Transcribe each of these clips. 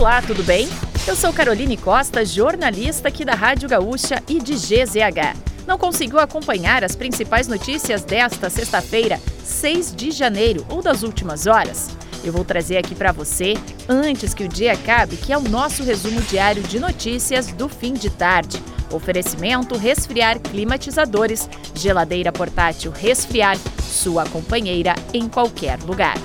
Olá, tudo bem? Eu sou Caroline Costa, jornalista aqui da Rádio Gaúcha e de GZH. Não conseguiu acompanhar as principais notícias desta sexta-feira, 6 de janeiro ou das últimas horas? Eu vou trazer aqui para você, antes que o dia acabe, que é o nosso resumo diário de notícias do fim de tarde. Oferecimento Resfriar Climatizadores, geladeira portátil Resfriar, sua companheira em qualquer lugar.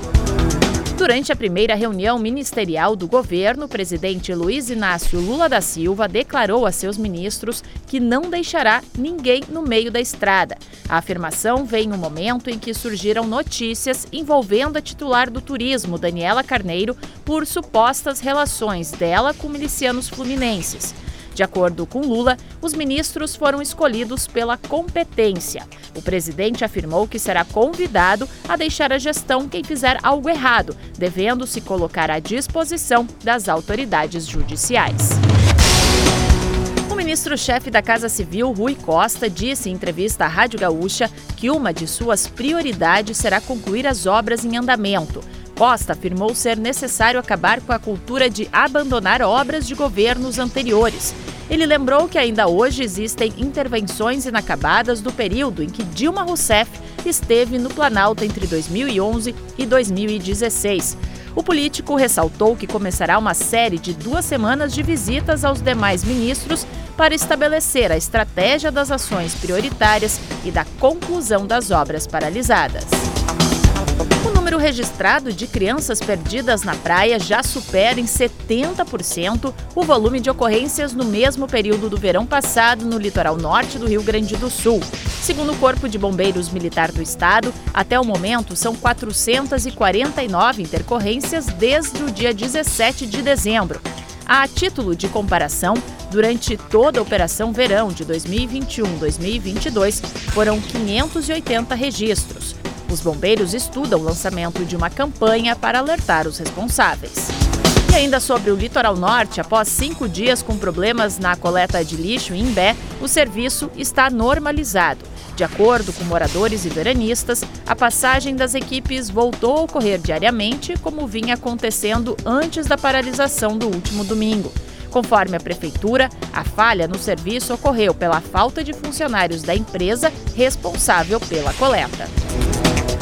Durante a primeira reunião ministerial do governo, o presidente Luiz Inácio Lula da Silva declarou a seus ministros que não deixará ninguém no meio da estrada. A afirmação vem no momento em que surgiram notícias envolvendo a titular do turismo, Daniela Carneiro, por supostas relações dela com milicianos fluminenses. De acordo com Lula, os ministros foram escolhidos pela competência. O presidente afirmou que será convidado a deixar a gestão quem fizer algo errado, devendo se colocar à disposição das autoridades judiciais. O ministro-chefe da Casa Civil, Rui Costa, disse em entrevista à Rádio Gaúcha que uma de suas prioridades será concluir as obras em andamento. Costa afirmou ser necessário acabar com a cultura de abandonar obras de governos anteriores. Ele lembrou que ainda hoje existem intervenções inacabadas do período em que Dilma Rousseff esteve no Planalto entre 2011 e 2016. O político ressaltou que começará uma série de duas semanas de visitas aos demais ministros para estabelecer a estratégia das ações prioritárias e da conclusão das obras paralisadas. O número registrado de crianças perdidas na praia já supera em 70% o volume de ocorrências no mesmo período do verão passado no litoral norte do Rio Grande do Sul. Segundo o Corpo de Bombeiros Militar do Estado, até o momento são 449 intercorrências desde o dia 17 de dezembro. A título de comparação, durante toda a Operação Verão de 2021-2022, foram 580 registros. Os bombeiros estudam o lançamento de uma campanha para alertar os responsáveis. E ainda sobre o litoral norte, após cinco dias com problemas na coleta de lixo em Imbé, o serviço está normalizado. De acordo com moradores e veranistas, a passagem das equipes voltou a ocorrer diariamente, como vinha acontecendo antes da paralisação do último domingo. Conforme a prefeitura, a falha no serviço ocorreu pela falta de funcionários da empresa responsável pela coleta.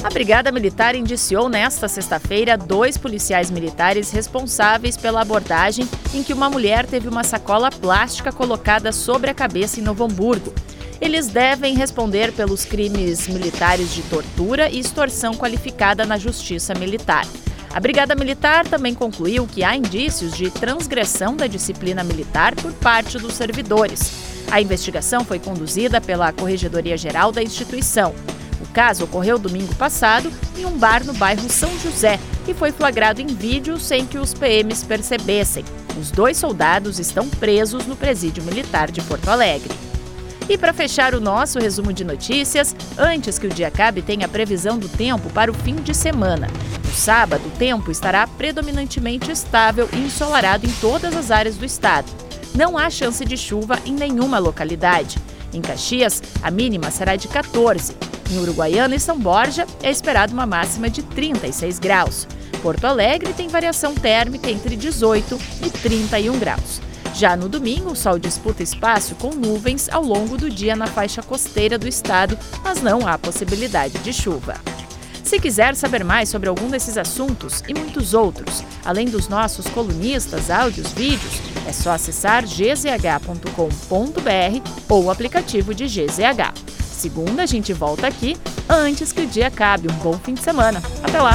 A Brigada Militar indiciou nesta sexta-feira dois policiais militares responsáveis pela abordagem em que uma mulher teve uma sacola plástica colocada sobre a cabeça em Novo Hamburgo. Eles devem responder pelos crimes militares de tortura e extorsão qualificada na Justiça Militar. A Brigada Militar também concluiu que há indícios de transgressão da disciplina militar por parte dos servidores. A investigação foi conduzida pela Corregedoria Geral da instituição. Caso ocorreu domingo passado em um bar no bairro São José e foi flagrado em vídeo sem que os PMs percebessem. Os dois soldados estão presos no presídio militar de Porto Alegre. E para fechar o nosso resumo de notícias, antes que o dia acabe, tem a previsão do tempo para o fim de semana. No sábado, o tempo estará predominantemente estável e ensolarado em todas as áreas do estado. Não há chance de chuva em nenhuma localidade. Em Caxias, a mínima será de 14. Em Uruguaiana e São Borja é esperado uma máxima de 36 graus. Porto Alegre tem variação térmica entre 18 e 31 graus. Já no domingo, o sol disputa espaço com nuvens ao longo do dia na faixa costeira do estado, mas não há possibilidade de chuva. Se quiser saber mais sobre algum desses assuntos e muitos outros, além dos nossos colunistas, áudios, vídeos, é só acessar gzh.com.br ou o aplicativo de GZH. Segunda, a gente volta aqui antes que o dia acabe. Um bom fim de semana. Até lá!